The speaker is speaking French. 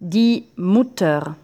Die Mutter.